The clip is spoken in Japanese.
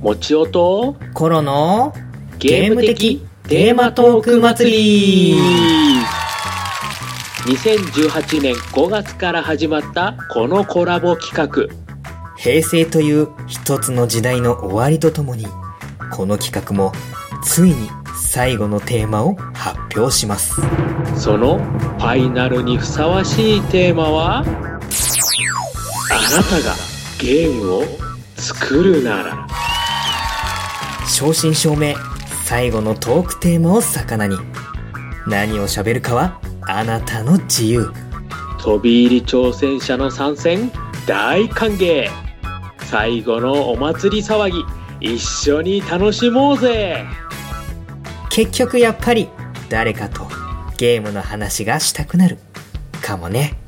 もちおとコロのゲーム的？テーマトーク祭り。2018年5月から始まったこのコラボ企画。平成という一つの時代の終わりとともにこの企画もついに最後のテーマを発表します。そのファイナルにふさわしいテーマは？あなたがゲームを作るなら正真正銘最後のトークテーマを魚に。何を喋るかはあなたの自由。飛び入り挑戦者の参戦大歓迎。最後のお祭り騒ぎ一緒に楽しもうぜ。結局やっぱり誰かとゲームの話がしたくなるかもね